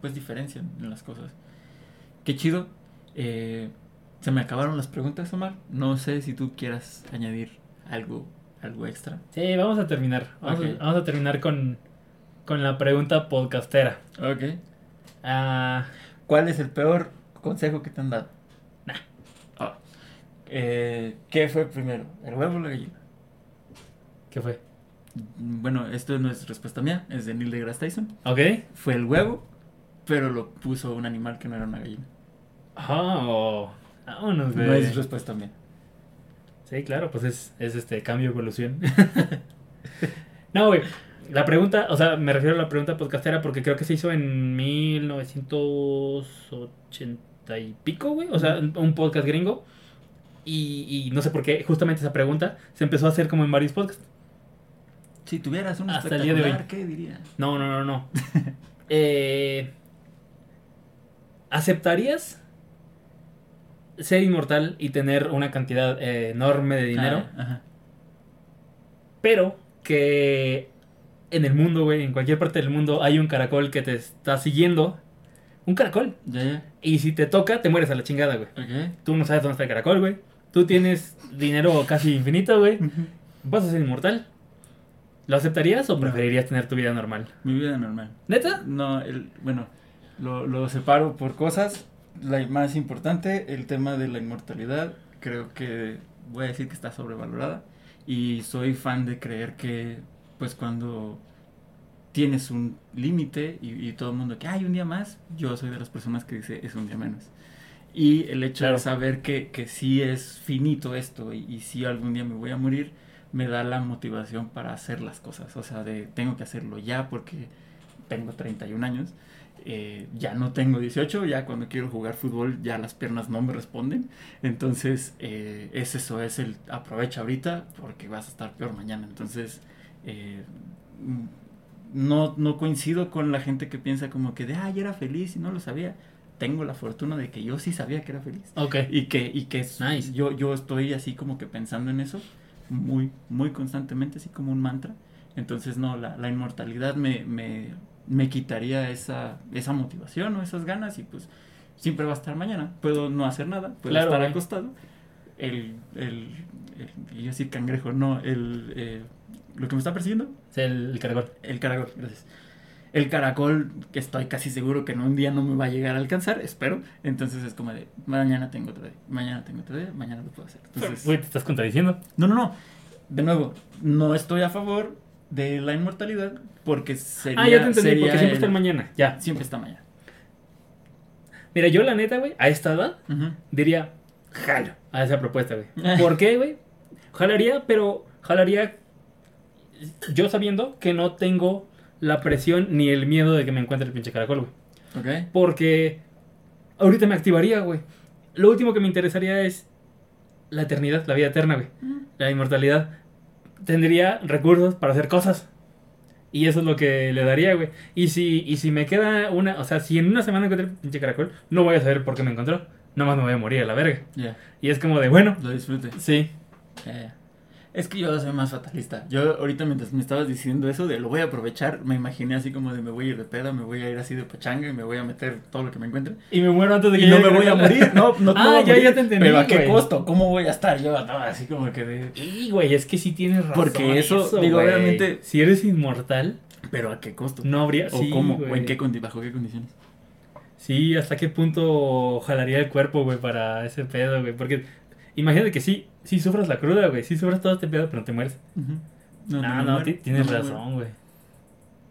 pues diferencia en las cosas. Qué chido. Eh, se me acabaron las preguntas, Omar. No sé si tú quieras añadir algo, algo extra. Sí, vamos a terminar. Vamos, a, vamos a terminar con, con la pregunta podcastera. Ok. Ah, ¿Cuál es el peor consejo que te han dado? Ah. Eh, ¿Qué fue primero? ¿El huevo o la gallina? ¿Qué fue? Bueno, esto no es respuesta mía, es de Neil deGrasse Tyson. Ok. Fue el huevo, pero lo puso un animal que no era una gallina. Oh, vámonos, güey. No es respuesta mía. Sí, claro, pues es, es este cambio, evolución. no, güey. La pregunta, o sea, me refiero a la pregunta podcastera porque creo que se hizo en 1980 y pico, güey. O sea, un podcast gringo. Y, y no sé por qué, justamente esa pregunta se empezó a hacer como en varios podcasts. Si tuvieras un Hasta el día de hoy. ¿qué dirías? No, no, no, no. Eh, ¿Aceptarías ser inmortal y tener una cantidad eh, enorme de dinero? Ah, ajá. Pero que en el mundo, güey, en cualquier parte del mundo hay un caracol que te está siguiendo. Un caracol. Y si te toca, te mueres a la chingada, güey. Tú no sabes dónde está el caracol, güey. Tú tienes dinero casi infinito, güey. ¿Vas a ser inmortal? ¿Lo aceptarías o No. preferirías tener tu vida normal? Mi vida normal. ¿Neta? No, el, bueno, lo, lo separo por cosas. La más importante, el tema de la inmortalidad, creo que voy a decir que está sobrevalorada. Y soy fan de creer que, pues cuando tienes un límite y, y todo el mundo que hay un día más, yo soy de las personas que dice es un día menos. Y el hecho Claro. de saber que, que sí es finito esto y, y sí algún día me voy a morir, me da la motivación para hacer las cosas. O sea, de tengo que hacerlo ya porque tengo 31 años. eh, ya no tengo 18, ya cuando quiero jugar fútbol ya las piernas no me responden. Entonces, eh, es eso, es el aprovecha ahorita porque vas a estar peor mañana. Entonces, eh, mm, no, no coincido con la gente que piensa como que de, ay, era feliz y no lo sabía. Tengo la fortuna de que yo sí sabía que era feliz. Ok. Y que, y que Nice. yo, yo estoy así como que pensando en eso muy, muy constantemente, así como un mantra. Entonces, no, la, la inmortalidad me, me, me quitaría esa, esa motivación o esas ganas y pues siempre va a estar mañana. Puedo no hacer nada, puedo Claro, estar güey. acostado. El, el, el, a decir cangrejo, no, el, eh, lo que me está persiguiendo, Es el, el caracol. el caracol, gracias. El caracol, que estoy casi seguro que en un día no me va a llegar a alcanzar, espero. Entonces es como de, mañana tengo otro día, mañana tengo otro día, mañana lo puedo hacer. Entonces, Güey, te estás contradiciendo. no, no, no. De nuevo, no estoy a favor de la inmortalidad porque sería... ah, ya te entendí, porque siempre el- está el mañana. Ya. Siempre está mañana. Mira, yo la neta, güey, a esta edad, diría, jalo a esa propuesta, güey. ¿Por qué, güey? Jalaría, pero jalaría yo sabiendo que no tengo la presión ni el miedo de que me encuentre el pinche caracol, güey. ¿Ok? Porque ahorita me activaría, güey. Lo último que me interesaría es la eternidad, la vida eterna, güey. La inmortalidad. Tendría recursos para hacer cosas. Y eso es lo que le daría, güey. Y si, y si me queda una, o sea, si en una semana encuentro el pinche caracol, no voy a saber por qué me encontró. Nomás me voy a morir a la verga. Ya, Y es como de, bueno, lo disfrute. sí. Es que yo soy más fatalista. Yo ahorita mientras me estabas diciendo eso de lo voy a aprovechar, me imaginé así como de me voy a ir de peda, me voy a ir así de pachanga y me voy a meter todo lo que me encuentre. Y me muero antes de que Y no me voy a morir, no, no, Ah, ya, morir, ya te entendí, Pero a qué güey. costo, ¿cómo voy a estar yo? No, así como que de... Y, güey, es que sí tienes razón. Porque eso, digo, güey. obviamente- Si eres inmortal, Pero a qué costo. no habría. o sí, cómo, o en qué bajo qué condiciones. Sí, hasta qué punto jalaría el cuerpo, güey, para ese pedo, güey. Porque imagínate que sí, sí sufras la cruda, güey. Sí sufras todo este pedo, pero no te mueres. No, no, me muero, ti- tienes no me razón, güey.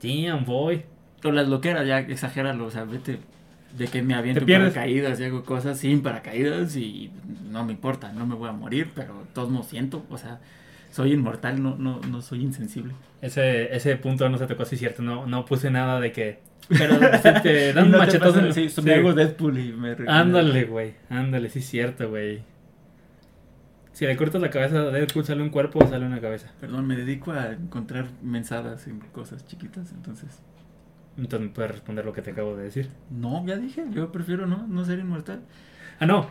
Damn, boy. O las loqueras, ya exagéralo, o sea, vete de que me aviento paracaídas y hago cosas sin paracaídas y no me importa, no me voy a morir, pero todos modos siento, o sea, soy inmortal, no, no, no soy insensible. Ese, ese punto no se tocó, sí, cierto. No, no puse nada de que. Pero te dan no te machetazos. pasa- en- sí, sí. me Deadpool y me... Ándale, güey. Ándale, sí, es cierto, güey. Si le cortas la cabeza a Deadpool, sale un cuerpo o sale una cabeza. Perdón, me dedico a encontrar mensadas en cosas chiquitas, entonces... Entonces me puedes responder lo que te acabo de decir. No, ya dije, yo prefiero no, no ser inmortal. Ah, no.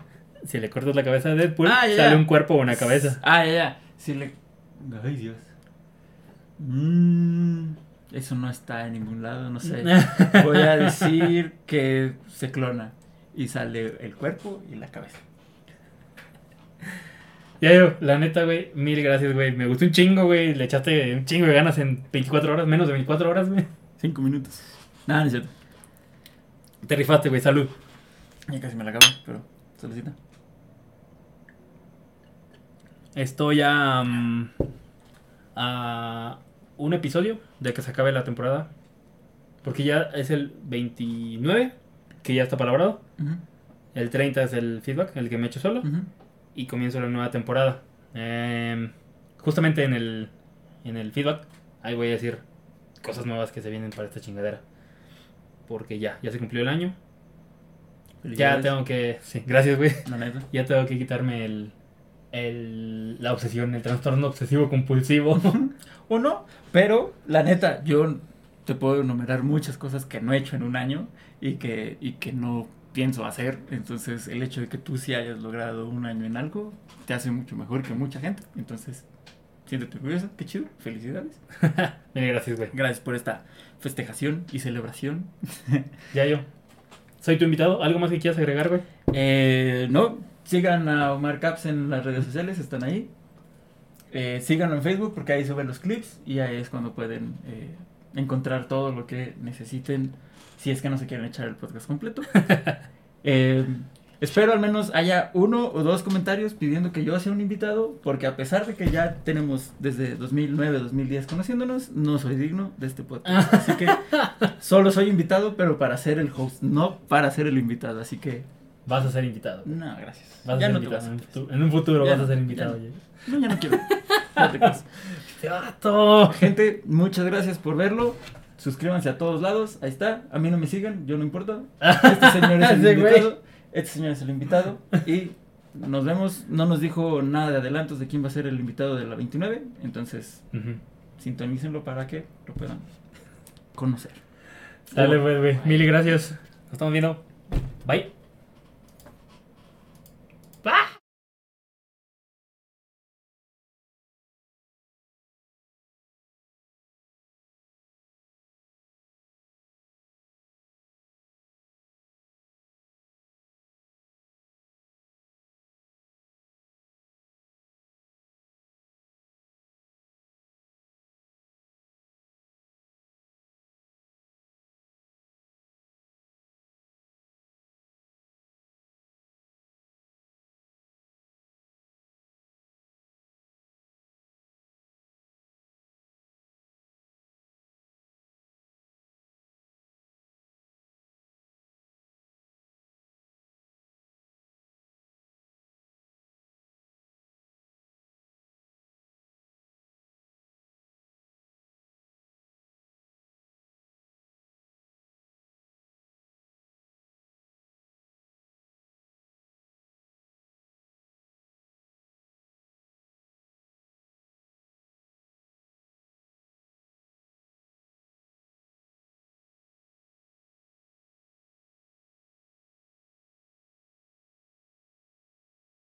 Si le cortas la cabeza a Deadpool, Ah, ya, sale ya. un cuerpo o una cabeza. Ah, ya, ya. Si le... Ay, Dios. Mm, eso no está en ningún lado, no sé. Voy a decir que se clona y sale el cuerpo y la cabeza. Ya yo, la neta, güey, mil gracias, güey. Me gustó un chingo, güey. Le echaste un chingo de ganas en 24 horas, menos de 24 horas, güey. Cinco minutos. Nada, no es cierto. Te rifaste, güey. Salud. Ya casi me la acabo, pero solicita. Estoy a. mm, a un episodio de que se acabe la temporada. Porque ya es el 29, que ya está palabrado. El 30 es el feedback, el que me he hecho solo. ujú. Y comienzo la nueva temporada. Em, justamente en el, en el feedback, ahí voy a decir cosas nuevas que se vienen para esta chingadera. Porque ya, ya se cumplió el año. Ya tengo que... Sí, gracias, güey. La neta. Ya tengo que quitarme el, el, la obsesión, el trastorno obsesivo compulsivo. O no, pero la neta, yo te puedo enumerar muchas cosas que no he hecho en un año y que, y que no pienso hacer. Entonces, el hecho de que tú sí hayas logrado un año en algo te hace mucho mejor que mucha gente. Entonces, siéntete orgulloso, qué chido, felicidades. Gracias, güey. Gracias por esta festejación y celebración. Ya yo. Soy tu invitado. ¿Algo más que quieras agregar, güey? Eh, no, sigan a Omar Caps en las redes sociales, están ahí. Eh, síganlo en Facebook porque ahí suben los clips y ahí es cuando pueden eh, encontrar todo lo que necesiten si es que no se quieren echar el podcast completo. Eh, espero al menos haya uno o dos comentarios pidiendo que yo sea un invitado porque a pesar de que ya tenemos desde 2009, 2010 conociéndonos, no soy digno de este podcast. Así que solo soy invitado, pero para ser el host, no para ser el invitado. Así que Vas a ser invitado. no, gracias. Vas a ya ser no te invitado. vas a En un futuro, en un futuro Ya vas no, a ser ya invitado. no. güey. No, ya no quiero. No te. ¡Este! Gente, muchas gracias por verlo. Suscríbanse a todos lados. Ahí está. A mí no me sigan, yo no importa. Este señor es el invitado. Este señor es el invitado. Y nos vemos. No nos dijo nada de adelantos de quién va a ser el invitado de la 29. Entonces, Ujú. sintonícenlo para que lo puedan conocer. Dale, pues, güey. Mil gracias. Nos estamos viendo. Bye.